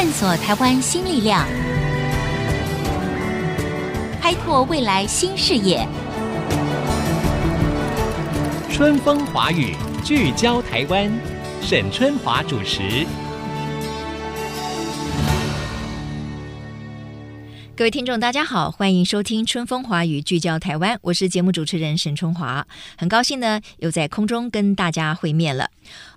探索台湾新力量，开拓未来新视野。春风华语，聚焦台湾，沈春华主持。各位听众，大家好，欢迎收听《春风华语》，聚焦台湾，我是节目主持人沈春华，很高兴呢，又在空中跟大家会面了。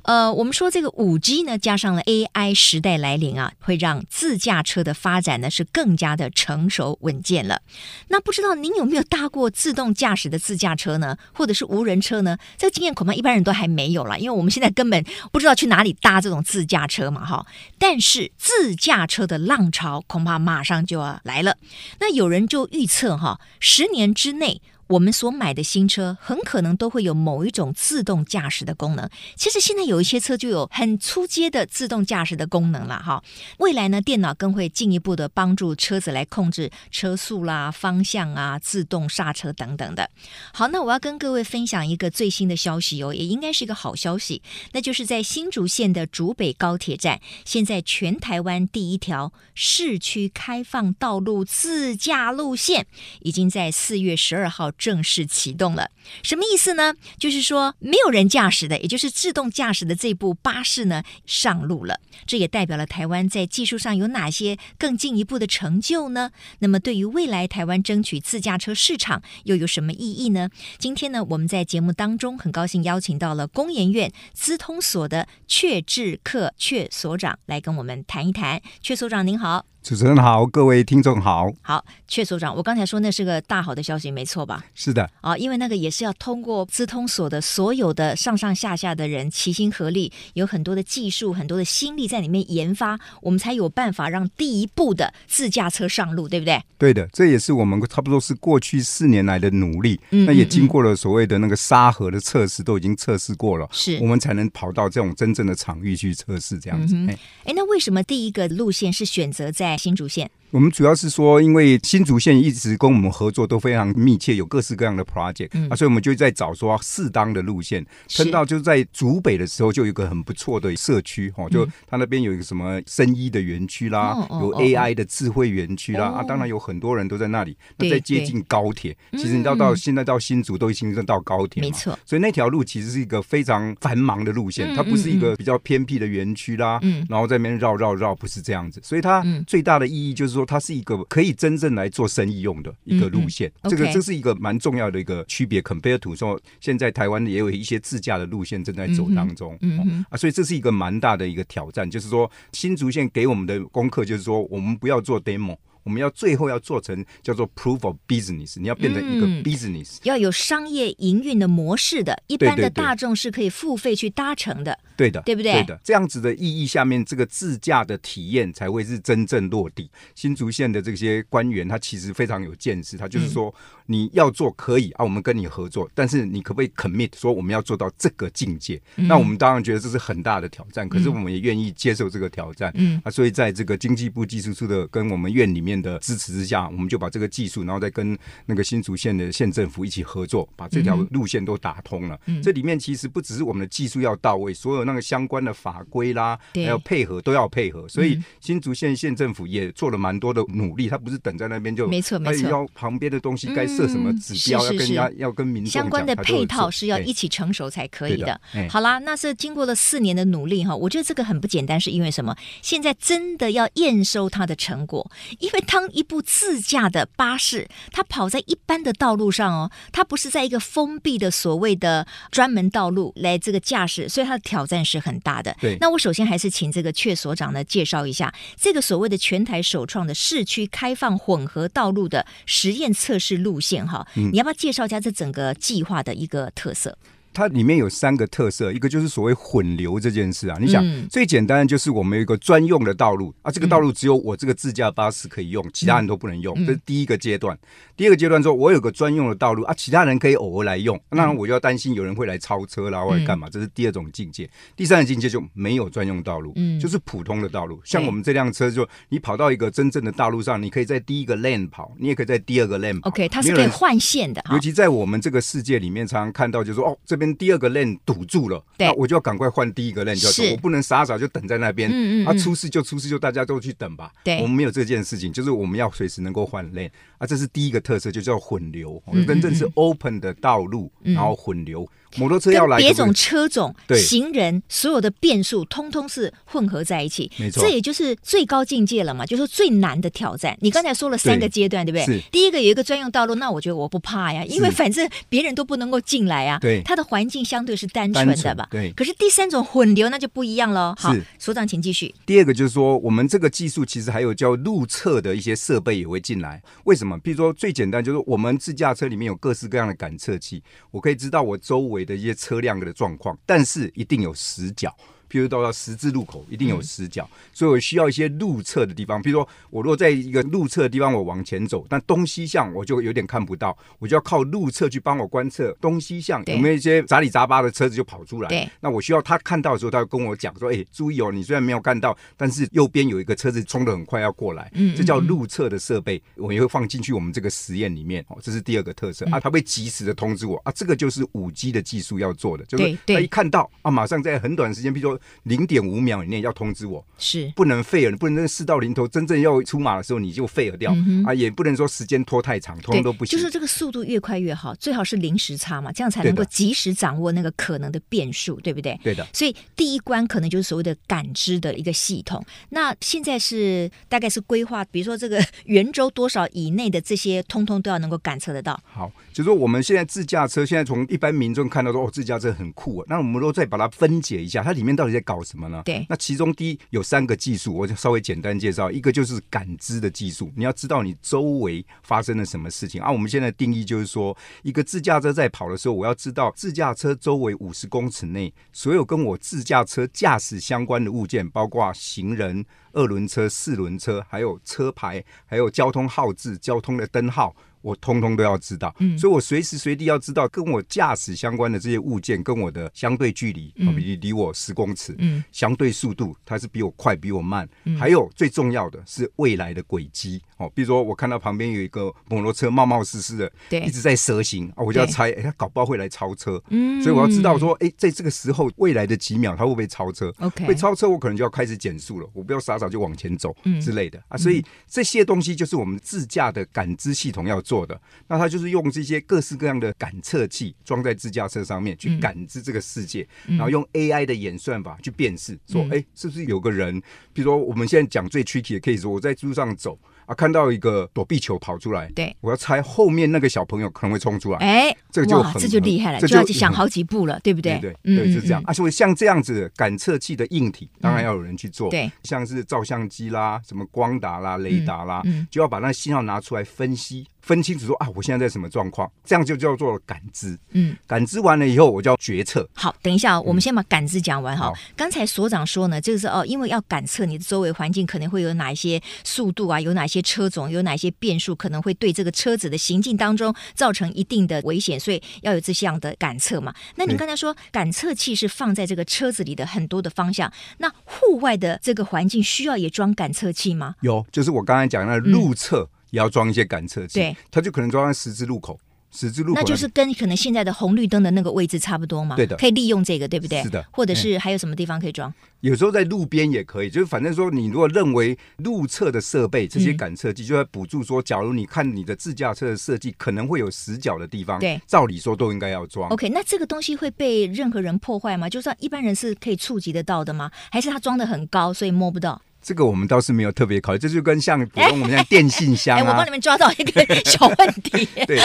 呃，我们说这个五 G 呢，加上了 AI 时代来临啊，会让自驾车的发展呢是更加的成熟稳健了。那不知道您有没有搭过自动驾驶的自驾车呢，或者是无人车呢？这个经验恐怕一般人都还没有了，因为我们现在根本不知道去哪里搭这种自驾车嘛，哈。但是自驾车的浪潮恐怕马上就要来了。那有人就预测哈，十年之内。我们所买的新车很可能都会有某一种自动驾驶的功能。其实现在有一些车就有很初阶的自动驾驶的功能了哈。未来呢，电脑更会进一步的帮助车子来控制车速啦、方向啊、自动刹车等等的。好，那我要跟各位分享一个最新的消息哦，也应该是一个好消息，那就是在新竹县的竹北高铁站，现在全台湾第一条市区开放道路自驾路线，已经在四月十二号。正式启动了，什么意思呢？就是说没有人驾驶的，也就是自动驾驶的这部巴士呢上路了。这也代表了台湾在技术上有哪些更进一步的成就呢？那么对于未来台湾争取自驾车市场又有什么意义呢？今天呢，我们在节目当中很高兴邀请到了工研院资通所的阙志克阙所长来跟我们谈一谈。阙所长您好。主持人好，各位听众好。好，阙所长，我刚才说那是个大好的消息，没错吧？是的。啊，因为那个也是要通过资通所的所有的上上下下的人齐心合力，有很多的技术、很多的心力在里面研发，我们才有办法让第一步的自驾车上路，对不对？对的，这也是我们差不多是过去四年来的努力。嗯，那也经过了所谓的那个沙盒的测试，都已经测试过了，是我们才能跑到这种真正的场域去测试这样子。哎、嗯，那为什么第一个路线是选择在新竹县？我们主要是说，因为新竹县一直跟我们合作都非常密切，有各式各样的 project，嗯，啊，所以我们就在找说适当的路线。碰到就是在竹北的时候，就有一个很不错的社区，哦，就他那边有一个什么生医的园区啦，嗯，有 AI 的智慧园区啦，哦，啊，当然有很多人都在那里。那在接近高铁，其实你到到现在到新竹都已经到高铁，没错。所以那条路其实是一个非常繁忙的路线，它不是一个比较偏僻的园区啦，嗯，然后在那边绕绕绕，不是这样子。所以它最大的意义就是说。它是一个可以真正来做生意用的一个路线，嗯嗯 okay、这个这是一个蛮重要的一个区别。Compare to 说，现在台湾也有一些自驾的路线正在走当中，嗯啊，所以这是一个蛮大的一个挑战。就是说，新竹县给我们的功课就是说，我们不要做 demo。我们要最后要做成叫做 proof of business，你要变成一个 business，、嗯、要有商业营运的模式的，一般的大众是可以付费去搭乘的，对的，对不对？对的，这样子的意义下面，这个自驾的体验才会是真正落地。新竹县的这些官员他其实非常有见识，他就是说你要做可以啊，我们跟你合作，但是你可不可以 commit 说我们要做到这个境界？嗯、那我们当然觉得这是很大的挑战，可是我们也愿意接受这个挑战。嗯，啊，所以在这个经济部技术处的跟我们院里面的支持之下，我们就把这个技术，然后再跟那个新竹县的县政府一起合作，把这条路线都打通了。嗯、这里面其实不只是我们的技术要到位，所有那个相关的法规啦，还有配合都要配合。所以新竹县县政府也做了蛮多的努力，他不是等在那边就没错没错，要旁边的东西该设什么指标，嗯、要要跟民众相关的配套是要一起成熟才可以的。的好啦，那是经过了四年的努力哈，我觉得这个很不简单，是因为什么？现在真的要验收它的成果，因为当一部自驾的巴士，它跑在一般的道路上哦，它不是在一个封闭的所谓的专门道路来这个驾驶，所以它的挑战是很大的。对，那我首先还是请这个阙所长呢介绍一下这个所谓的全台首创的市区开放混合道路的实验测试路线哈，嗯，你要不要介绍一下这整个计划的一个特色？它里面有三个特色，一个就是所谓混流这件事啊。你想，嗯、最简单的就是我们有一个专用的道路啊，这个道路只有我这个自驾巴士可以用，嗯、其他人都不能用，这是第一个阶段。第二个阶段说，我有个专用的道路啊，其他人可以偶尔来用，那我就要担心有人会来超车啦，或者干嘛，这是第二种境界。第三个境界就没有专用道路，就是普通的道路。像我们这辆车，就你跑到一个真正的道路上，你可以在第一个 lane 跑，你也可以在第二个 lane 跑。OK，它是可以换线的。尤其在我们这个世界里面，常常看到就是说，哦，这边第二个 lane 堵住了，对那我就要赶快换第一个 lane，就要我不能傻傻就等在那边。嗯嗯，嗯。啊，出事就出事，就大家都去等吧。对。我们没有这件事情，就是我们要随时能够换 lane。啊，这是第一个特色，就叫混流。真正是 open 的道路，然后混流。摩托车要来，别种车种、行人，所有的变数通通是混合在一起。没错，这也就是最高境界了嘛，就是最难的挑战。你刚才说了三个阶段，对，对不对？第一个有一个专用道路，那我觉得我不怕呀，因为反正别人都不能够进来呀。对，它的环境相对是单纯的吧？对。可是第三种混流那就不一样了。好，所长请继续。第二个就是说，我们这个技术其实还有叫路测的一些设备也会进来。为什么？比如说最简单就是我们自驾车里面有各式各样的感测器，我可以知道我周围的一些车辆的状况，但是一定有死角。譬如到了十字路口，一定有死角，嗯，所以我需要一些路测的地方。譬如说，我如果在一个路测的地方，我往前走，但东西向我就有点看不到，我就要靠路测去帮我观测东西向有没有一些杂里杂八的车子就跑出来。那我需要他看到的时候，他会跟我讲说：“哎，注意哦，你虽然没有看到，但是右边有一个车子冲得很快要过来。”嗯，这叫路测的设备，我也会放进去我们这个实验里面。哦，这是第二个特色，嗯，啊，他会及时的通知我啊，这个就是五 G 的技术要做的，就是他一看到啊，马上在很短时间，譬如说零点五秒以内要通知我，是不能废了，你不能那个事到临头，真正要出马的时候你就废了掉、嗯、啊，也不能说时间拖太长，通通都不行。就是这个速度越快越好，最好是零时差嘛，这样才能够及时掌握那个可能的变数，对不对？对的。所以第一关可能就是所谓的感知的一个系统。那现在是大概是规划，比如说这个圆周多少以内的这些，通通都要能够感测得到。好，就是说我们现在自驾车，现在从一般民众看到说哦，自驾车很酷啊，那我们都再把它分解一下，它里面到底在搞什么呢？对，那其中第一有三个技术，我就稍微简单介绍。一个就是感知的技术，你要知道你周围发生了什么事情啊。我们现在定义就是说，一个自驾车在跑的时候，我要知道自驾车周围五十公尺内所有跟我自驾车驾驶相关的物件，包括行人、二轮车、四轮车，还有车牌，还有交通号志、交通的灯号。我通通都要知道，嗯，所以我随时随地要知道跟我驾驶相关的这些物件跟我的相对距离，嗯，比如离我十公尺，嗯，相对速度，它是比我快比我慢，嗯，还有最重要的是未来的轨迹，哦，比如说我看到旁边有一个摩托车冒冒失失的，对，一直在蛇行啊，我就要猜，哎，他搞不好会来超车，嗯，所以我要知道说，哎，在这个时候未来的几秒他会不会超车？OK，会超车我可能就要开始减速了，我不要傻傻就往前走，嗯，之类的。啊，所以这些东西就是我们自驾的感知系统要做的，那它就是用这些各式各样的感测器装在自驾车上面去感知这个世界，嗯、然后用 AI 的演算法去辨识，说，哎、嗯，是不是有个人？比如说我们现在讲最 tricky 的 case，我在路上走。啊！看到一个躲避球跑出来，对，我要猜后面那个小朋友可能会冲出来，哎，这个就很这就厉害了，就，就要去想好几步了，对不对？对对，对，是这样。啊，所以像这样子感测器的硬体，当然要有人去做，对，像是照相机啦、什么光达啦、雷达啦，就要把那信号拿出来分析。分清楚说啊，我现在在什么状况，这样就叫做感知。嗯，感知完了以后，我就要决策。好，等一下，我们先把感知讲完哈。刚、嗯、才所长说呢，就是哦，因为要感测你的周围环境可能会有哪一些速度啊，有哪些车种，有哪些变数，可能会对这个车子的行进当中造成一定的危险，所以要有这项的感测嘛。那你刚才说感测器是放在这个车子里的很多的方向，那户外的这个环境需要也装感测器吗？有，就是我刚才讲的那路测。嗯也要装一些感测器，对，它就可能装在十字路口，十字路口那，就是跟可能现在的红绿灯的那个位置差不多嘛，对的，可以利用这个，对不对？是的，或者是还有什么地方可以装？有时候在路边也可以，就是反正说你如果认为路侧的设备这些感测器就在补助说，假如你看你的自驾车的设计可能会有死角的地方，对，照理说都应该要装。OK，那这个东西会被任何人破坏吗？就算一般人是可以触及得到的吗？还是它装的很高，所以摸不到？这个我们倒是没有特别考虑，这就跟像普通我们像电信箱啊，我帮你们抓到一个小问题。对，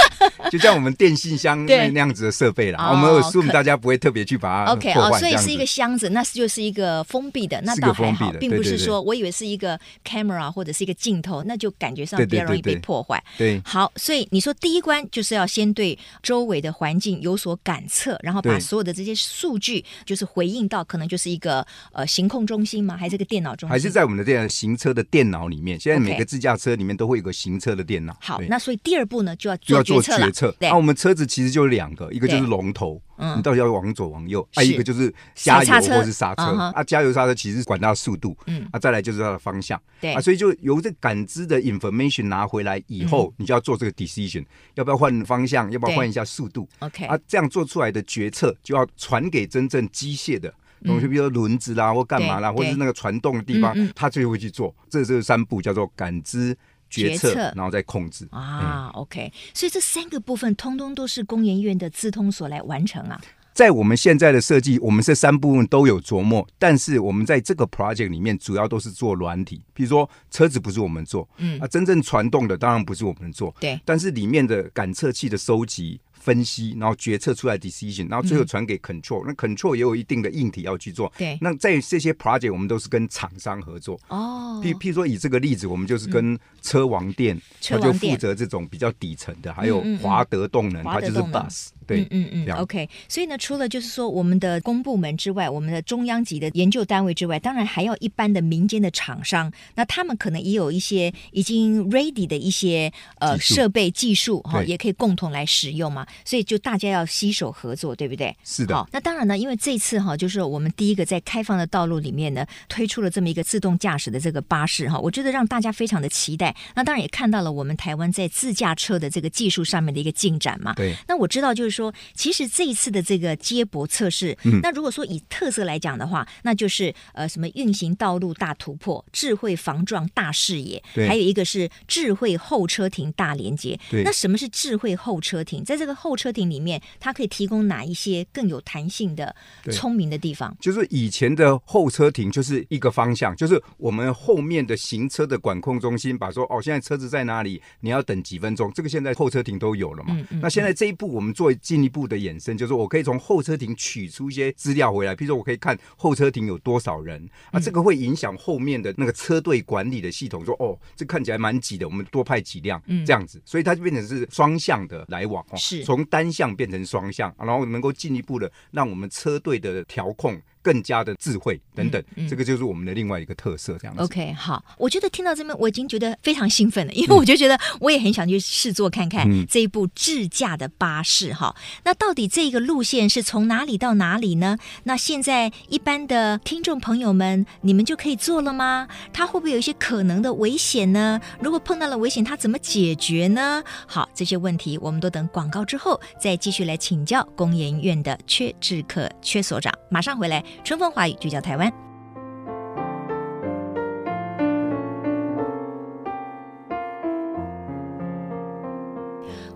就像我们电信箱那那样子的设备啦，我们有 assume 大家不会特别去把它 OK 哦，所以是一个箱子，那就是一个封闭的，那倒还好，并不是说我以为是一个 camera 或者是一个镜头，那就感觉上比较容易被破坏。对，好，所以你说第一关就是要先对周围的环境有所感测，然后把所有的这些数据就是回应到可能就是一个呃行控中心吗？还是个电脑中心？还是在我们的这样行车的电脑里面，现在每个自驾车里面都会有个行车的电脑。好，那所以第二步呢，就要就要做决策。那、啊、我们车子其实就两个，一个就是龙头，你到底要往左往右；，还有一个就是加油或是刹车。啊，加油刹车其实管它的速度，嗯，啊，再来就是它的方向。对啊，所以就由这感知的 information 拿回来以后，你就要做这个 decision，要不要换方向，要不要换一下速度？OK，啊，这样做出来的决策就要传给真正机械的。东西，比如说轮子啦，或干嘛啦，或者是那个传动的地方，他就会去做。这这三步叫做感知、决策，然后再控制啊。OK，所以这三个部分通通都是工研院的资通所来完成啊。在我们现在的设计，我们这三部分都有琢磨，但是我们在这个 project 里面主要都是做软体，比如说车子不是我们做，嗯啊，真正传动的当然不是我们做，对，但是里面的感测器的收集。分析，然后决策出来 decision，然后最后传给 control，嗯。那 control 也有一定的硬体要去做。对。那在这些 project，我们都是跟厂商合作。哦。譬譬如说，以这个例子，我们就是跟车王电，他、嗯、就负责这种比较底层的，还有华德动能，它就是 bus。对，嗯嗯，嗯，OK。所以呢，除了就是说我们的公部门之外，我们的中央级的研究单位之外，当然还要一般的民间的厂商。那他们可能也有一些已经 ready 的一些呃设备技术哈，也可以共同来使用嘛。所以就大家要携手合作，对不对？是的。好，那当然呢，因为这次哈，就是我们第一个在开放的道路里面呢，推出了这么一个自动驾驶的这个巴士哈，我觉得让大家非常的期待。那当然也看到了我们台湾在自驾车的这个技术上面的一个进展嘛。对。那我知道就是说，其实这一次的这个接驳测试，嗯，那如果说以特色来讲的话，那就是呃什么运行道路大突破、智慧防撞大视野，还有一个是智慧后车亭大连接。对。那什么是智慧后车亭？在这个后车亭里面，它可以提供哪一些更有弹性的、聪明的地方？就是以前的后车亭就是一个方向，就是我们后面的行车的管控中心把说哦，现在车子在哪里？你要等几分钟？这个现在后车亭都有了嘛？嗯嗯、那现在这一步我们做进一步的衍生，就是我可以从候车亭取出一些资料回来，比如说我可以看候车亭有多少人，啊，这个会影响后面的那个车队管理的系统，说哦，这看起来蛮挤的，我们多派几辆，这样子，所以它就变成是双向的来往哦，是。从单向变成双向，然后能够进一步的让我们车队的调控更加的智慧等等，嗯嗯，这个就是我们的另外一个特色。这样子。OK，好，我觉得听到这边我已经觉得非常兴奋了，因为我就觉得我也很想去试坐看看这一部智驾的巴士哈，嗯。那到底这个路线是从哪里到哪里呢？那现在一般的听众朋友们，你们就可以坐了吗？它会不会有一些可能的危险呢？如果碰到了危险，它怎么解决呢？好，这些问题我们都等广告之后再继续来请教工研院的阙致克阙所长，马上回来。春风华语聚焦台湾，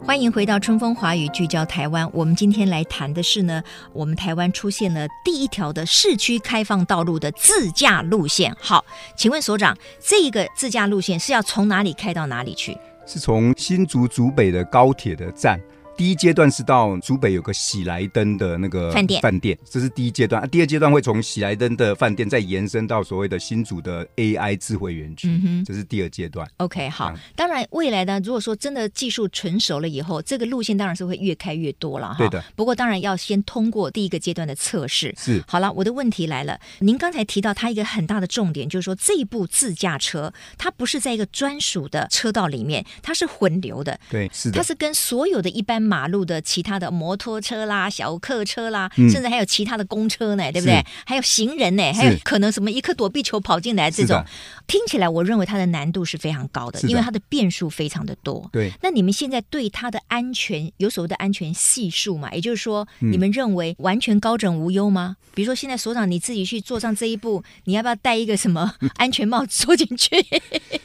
欢迎回到春风华语聚焦台湾。我们今天来谈的是呢，我们台湾出现了第一条的市区开放道路的自驾路线。好，请问所长，这一个自驾路线是要从哪里开到哪里去？是从新竹竹北的高铁的站。第一阶段是到竹北有个喜来登的那个饭店，饭店，这是第一阶段。啊，第二阶段会从喜来登的饭店再延伸到所谓的新竹的 AI 智慧园区，嗯，这是第二阶段。OK，好。当然，未来呢，如果说真的技术成熟了以后，这个路线当然是会越开越多了哈。对的。不过，当然要先通过第一个阶段的测试。是。好了，我的问题来了，您刚才提到它一个很大的重点，就是说这一部自驾车它不是在一个专属的车道里面，它是混流的。对，是的。它是跟所有的一般。马路的其他的摩托车啦、小客车啦，嗯、甚至还有其他的公车呢，对不对？还有行人呢，还有可能什么一颗躲避球跑进来这种，听起来我认为它的难度是非常高的，的因为它的变数非常的多。对，那你们现在对它的安全有所谓的安全系数嘛？也就是说，你们认为完全高枕无忧吗？嗯、比如说，现在所长你自己去坐上这一步，你要不要戴一个什么 安全帽坐进去？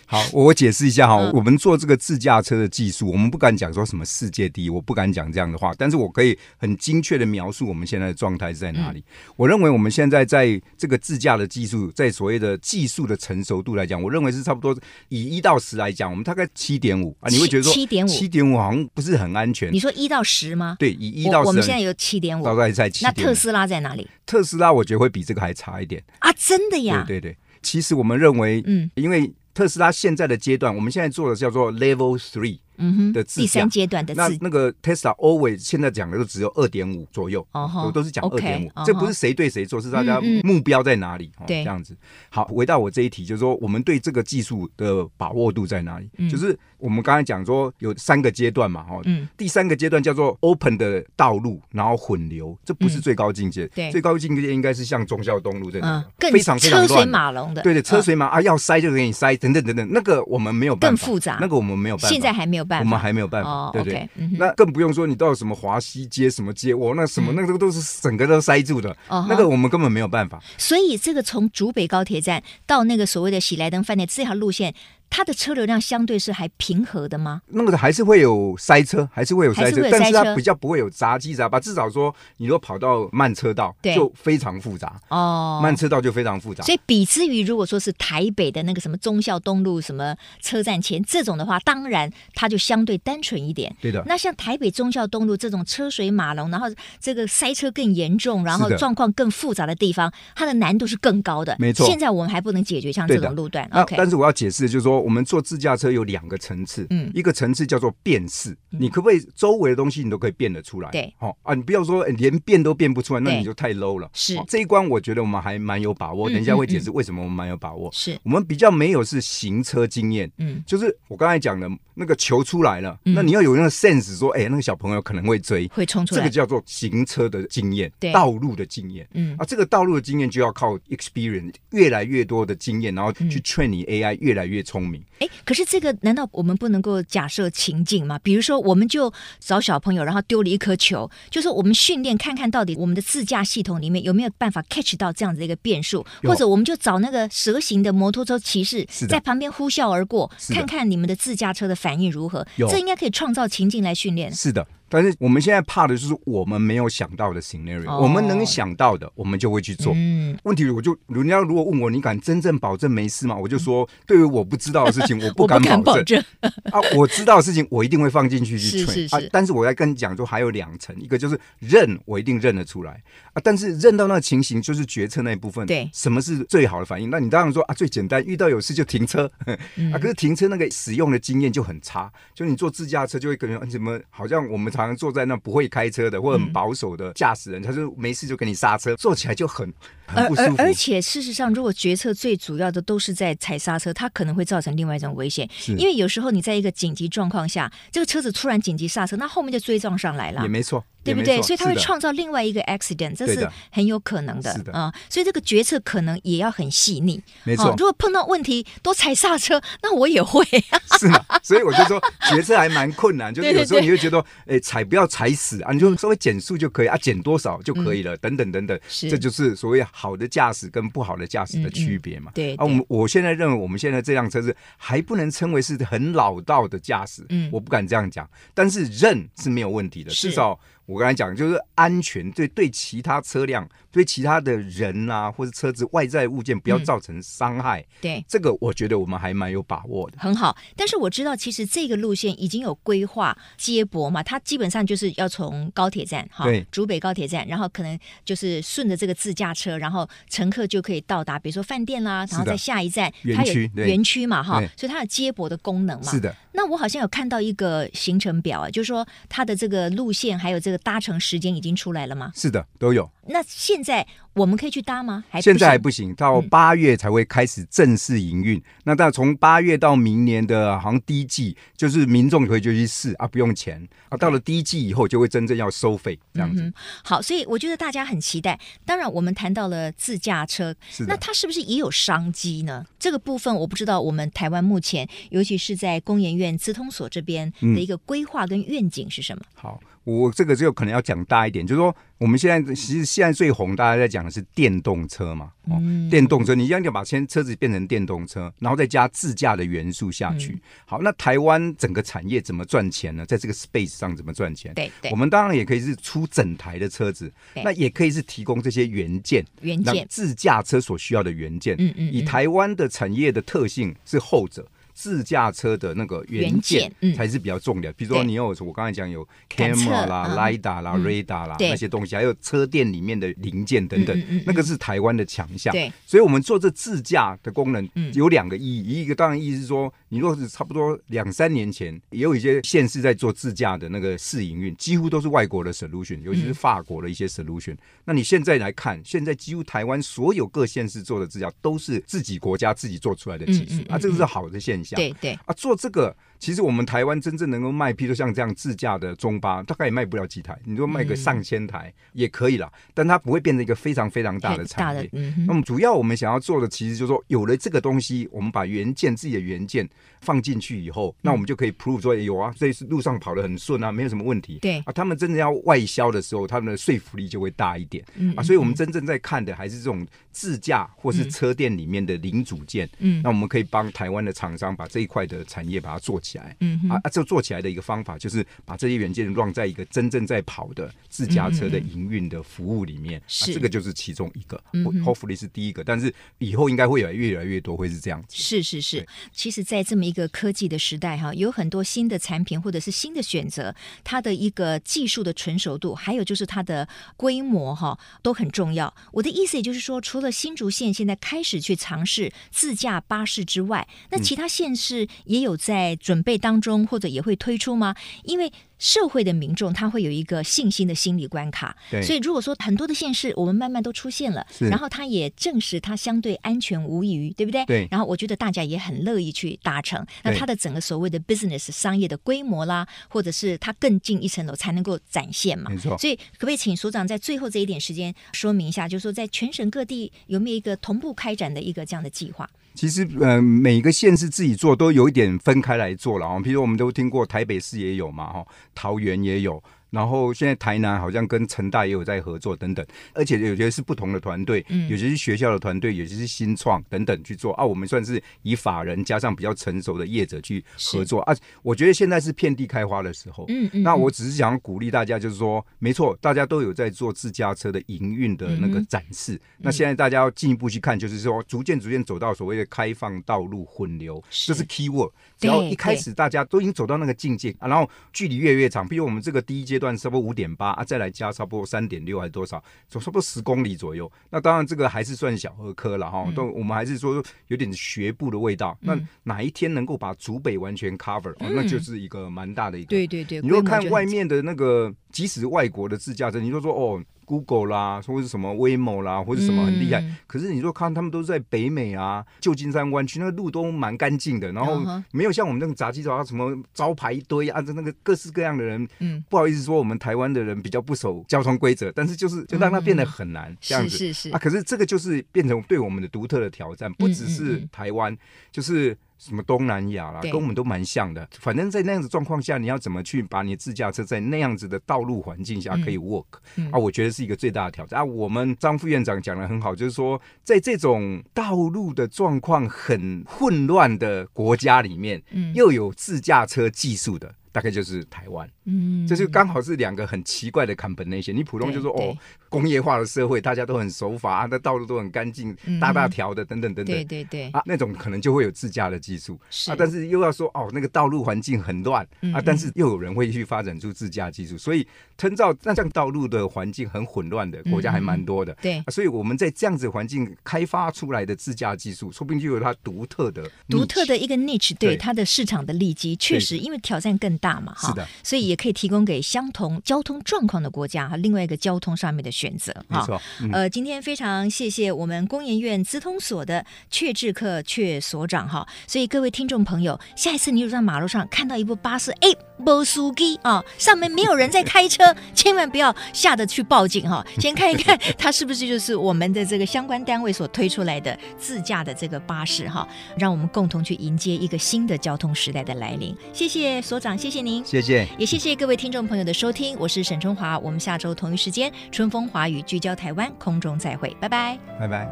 好，我解释一下哈、嗯，我们做这个自驾车的技术，我们不敢讲说什么世界第一，我不。不敢讲这样的话，但是我可以很精确的描述我们现在的状态是在哪里。嗯。我认为我们现在在这个自驾的技术，在所谓的技术的成熟度来讲，我认为是差不多以一到十来讲，我们大概七点五啊。你会觉得说七点五，七点五好像不是很安全。你说一到十吗？对，以一到十，我们现在有七点五，大概在七。那特斯拉在哪里？特斯拉我觉得会比这个还差一点啊！真的呀？对对对，其实我们认为，嗯，因为特斯拉现在的阶段，我们现在做的叫做 Level Three。嗯哼的第三阶段的自那那个 Tesla Always 现在讲的都只有二点五左右，哦吼都是讲二点 OK，五哦，吼。这不是谁对谁错，是大家嗯嗯目标在哪里？哦对。这样子。好，回到我这一题，就是说我们对这个技术的把握度在哪里？嗯。就是我们刚才讲说有三个阶段嘛，哈，嗯。第三个阶段叫做 open 的道路，然后混流，这不是最高境界，嗯对。最高境界应该是像忠孝东路这种嗯，更非常非常车水乱的。马龙的，对对，车嗯水马啊，要塞就给你塞，等等等等，那个我们没有办法，更复杂。那个我们没有办法，现在还没有办法，我们还没有办法，哦对不对那更不用说你到什么华西街什么街，我那什么、那个都是整个都塞住的，哦那个我们根本没有办法。所以这个从竹北高铁站到那个所谓的喜来登饭店这条路线，它的车流量相对是还平和的吗？那个还是会有塞车，还是会有塞车，还是会有塞车但是它比较不会有杂七杂八。至少说，你如果跑到慢车道，对就非常复杂。哦，慢车道就非常复杂。所以比之于如果说是台北的那个什么忠孝东路什么车站前这种的话，当然它就相对单纯一点。对的，那像台北忠孝东路这种车水马龙，然后这个塞车更严重，然后状况更复杂的地方，它的难度是更高的。没错现在我们还不能解决像这种路段。那 OK，但是我要解释，就是说，我们坐自驾车有两个层次，嗯。一个层次叫做辨识，你可不可以周围的东西你都可以辨得出来？对。好、啊，你不要说哎连辨都辨不出来，那你就太 low 了。是。哦这一关我觉得我们还蛮有把握，嗯等一下会解嗯释为什么我们蛮有把握。是。我们比较没有是行车经验，嗯。就是我刚才讲的那个球出来了，嗯。那你要有那个 sense，说，哎，那个小朋友可能会追，会冲出来。这个叫做行车的经验对，道路的经验。嗯。啊，这个道路的经验就要靠 experience，越来越多的经验，然后嗯。去 train 你 AI 越来越聪明。哎，可是这个难道我们不能够假设情境吗？比如说，我们就找小朋友，然后丢了一颗球，就是我们训练看看到底我们的自驾系统里面有没有办法 catch 到这样子的一个变数，或者我们就找那个蛇形的摩托车骑士在旁边呼啸而过，看看你们的自驾车的反应如何。有这应该可以创造情境来训练。是的，但是我们现在怕的就是我们没有想到的 scenario，、哦我们能想到的，我们就会去做。嗯，问题我就人家如果问我，你敢真正保证没事吗？我就说，对于我不知道的事情，我 我不不敢保证。敢保证。啊，我知道的事情，我一定会放进去去是 train 是是啊。但是我要跟你讲说，还有两层，一个就是认，我一定认得出来啊。但是认到那个情形，就是决策那一部分，对什么是最好的反应？那你当然说啊，最简单，遇到有事就停车、嗯啊。可是停车那个使用的经验就很差，就你坐自驾车就会感觉怎么好像我们常常坐在那不会开车的或者很保守的驾驶人，他就没事就给你刹车，坐起来就很很而不舒服。而而且事实上，如果决策最主要的都是在踩刹车，它可能会造成另外一种危险。因为有时候你在一个紧急状况下，这个车子突然紧急刹车，那后面就追撞上来了也。没错，对不对？所以他会创造另外一个 accident，这是很有可能的是的啊、所以这个决策可能也要很细腻。没错哦如果碰到问题都踩刹车，那我也会。是嘛？所以我就说决策还蛮困难，就是有时候你会觉得，哎，踩不要踩死啊，你就稍微减速就可以啊，减多少就可以了，等等等等，这就是所谓好的驾驶跟不好的驾驶的区别嘛。对，啊，我们我现在认为我们现在这辆车是还不能称为是很老道的驾驶，嗯我不敢这样讲，但是认是没有问题的，至少我刚才讲就是安全，对对其他车辆、对其他的人啊，或者车子外在物件不要造成伤害，对。这个我觉得我们还蛮有把握的。很好，但是我知道，其实这个路线已经有规划接驳嘛，它基本上就是要从高铁站哈对，竹北高铁站，然后可能就是顺着这个自驾车，然后乘客就可以到达，比如说饭店啦，然后在下一站园它有区园区嘛哈，所以它有接驳的功能嘛。是的。那我好像有看到一个行程表啊，就是说它的这个路线还有这个搭乘时间已经出来了吗？是的，都有。那现在我们可以去搭吗？还现在还不不行，到八月才会开始正式营运。那但从八月到明年的好像第一季，就是民众可以就去试啊，不用钱啊。到了第一季以后，就会真正要收费这样子。嗯、好，所以我觉得大家很期待。当然，我们谈到了自驾车，那它是不是也有商机呢？这个部分我不知道。我们台湾目前，尤其是在工研院资通所这边的一个规划跟愿景是什么？好，我这个就可能要讲大一点，就是说我们现在其实现在最红，大家在讲的是电动车嘛。哦，嗯电动车，你一样要把先车子变成电动车，然后再加自驾的元素下去。嗯好，那台湾整个产业怎么赚钱呢？在这个 space 上怎么赚钱？对对我们当然也可以是出整台的车子，那也可以是提供这些元件，那元件，自驾车所需要的元件。嗯嗯嗯以台湾的产业的特性是后者。自驾车的那个元元件才是比较重的，比如说你有我刚才讲有 camera 啦、嗯。Lidar 啦、嗯。radar 啦对。那些东西，还有车店里面的零件等等那个是台湾的强项。对，所以我们做这自驾的功能嗯。有两个意义，一个当然意义是说，你若是差不多两三年前，也有一些县市在做自驾的那个试营运，几乎都是外国的 solution，尤其是法国的一些 solution。嗯、那你现在来看，现在几乎台湾所有各县市做的自驾都是自己国家自己做出来的技术、嗯嗯嗯、啊，这个是好的现象。对对啊，做这个。其实我们台湾真正能够卖，譬如像这样自驾的中巴，大概也卖不了几台。你说卖个上千台也可以啦，嗯、但它不会变成一个非常非常大的产业。嗯、那么主要我们想要做的，其实就是说，有了这个东西，我们把元件自己的元件放进去以后，那我们就可以 prove 说有啊，这次路上跑得很顺啊，没有什么问题。对啊，他们真的要外销的时候，他们的说服力就会大一点。嗯、啊，所以我们真正在看的还是这种自驾或是车店里面的零组件。嗯，那我们可以帮台湾的厂商把这一块的产业把它做起来。嗯啊。啊，这做起来的一个方法就是把这些元件放在一个真正在跑的自驾车的营运的服务里面，是、嗯啊、这个就是其中一个。嗯，hopefully 是第一个，但是以后应该会有越来越多会是这样子。是是是，其实，在这么一个科技的时代哈，有很多新的产品或者是新的选择，它的一个技术的成熟度，还有就是它的规模哈，都很重要。我的意思也就是说，除了新竹县现在开始去尝试自驾巴士之外，那其他县市也有在准备当中。或者也会推出吗？因为社会的民众他会有一个信心的心理关卡，对所以如果说很多的县市我们慢慢都出现了，然后他也证实他相对安全无虞，对不对？对。然后我觉得大家也很乐意去达成，那他的整个所谓的 business 商业的规模啦，或者是他更进一层楼才能够展现嘛。没错。所以可不可以请所长在最后这一点时间说明一下，就是说在全省各地有没有一个同步开展的一个这样的计划？其实，呃，每个县市自己做都有一点分开来做了啊。比如我们都听过台北市也有嘛，哈，桃园也有。然后现在台南好像跟成大也有在合作等等，而且有些是不同的团队，嗯，有些是学校的团队，有些是新创等等去做啊。我们算是以法人加上比较成熟的业者去合作啊。我觉得现在是遍地开花的时候，嗯，嗯，那我只是想要鼓励大家，就是说，没错，大家都有在做自驾车的营运的那个展示。嗯、那现在大家要进一步去看，就是说，逐渐逐渐走到所谓的开放道路混流，这是 key word。只要一开始大家都已经走到那个境界啊，然后距离越来越长，比如我们这个第一阶段。差不多五点八啊，再来加差不多三点六还是多少？走差不多十公里左右。那当然这个还是算小儿科了哈。都、嗯、我们还是说有点学步的味道。嗯、那哪一天能够把竹北完全 cover，、那就是一个蛮大的一个。对对对。你如果看外面的那个，即使外国的自驾车，你就说哦。Google 啦，或者什么 Waymo 啦，或者什么很厉害。嗯、可是你说看他们都是在北美啊，旧金山湾区，那个路都蛮干净的，然后没有像我们那种杂七杂八什么招牌一堆，按照那个各式各样的人。嗯，不好意思说我们台湾的人比较不守交通规则，但是就是就让它变得很难、嗯、这样子。是是是啊，可是这个就是变成对我们的独特的挑战，不只是台湾，就是。什么东南亚啦，跟我们都蛮像的。反正，在那样子状况下，你要怎么去把你自驾车在那样子的道路环境下可以 work、嗯嗯、啊？我觉得是一个最大的挑战啊。我们张副院长讲的很好，就是说，在这种道路的状况很混乱的国家里面，嗯、又有自驾车技术的。大概就是台湾，嗯，这就刚好是两个很奇怪的 combination。你普通就说哦，工业化的社会，大家都很守法，那道路都很干净，大大条的，等等等等。对对对。啊，那种可能就会有自驾的技术。是。啊，但是又要说哦，那个道路环境很乱啊，但是又有人会去发展出自驾技术，所以参照那这样道路的环境很混乱的国家还蛮多的。对，所以我们在这样子环境开发出来的自驾技术，说不定就有它独特的独特的一个 niche，对它的市场的利基，确实因为挑战更大。大嘛哈，是的，所以也可以提供给相同交通状况的国家哈，另外一个交通上面的选择哈。没错，嗯、呃，今天非常谢谢我们工研院资通所的阙志克阙所长哈。所以各位听众朋友，下一次你如果在马路上看到一部巴士，哎，没司机啊，上面没有人在开车，千万不要吓得去报警哈。先看一看它是不是就是我们的这个相关单位所推出来的自驾的这个巴士哈，让我们共同去迎接一个新的交通时代的来临。谢谢所长，谢谢。谢谢您，谢谢，也谢谢各位听众朋友的收听，我是沈春华，我们下周同一时间春风华语聚焦台湾空中再会，拜拜，拜拜。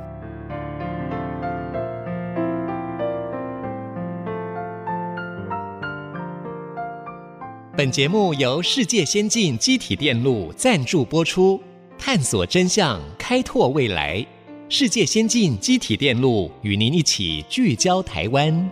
本节目由世界先进机体电路赞助播出，探索真相，开拓未来。世界先进机体电路与您一起聚焦台湾。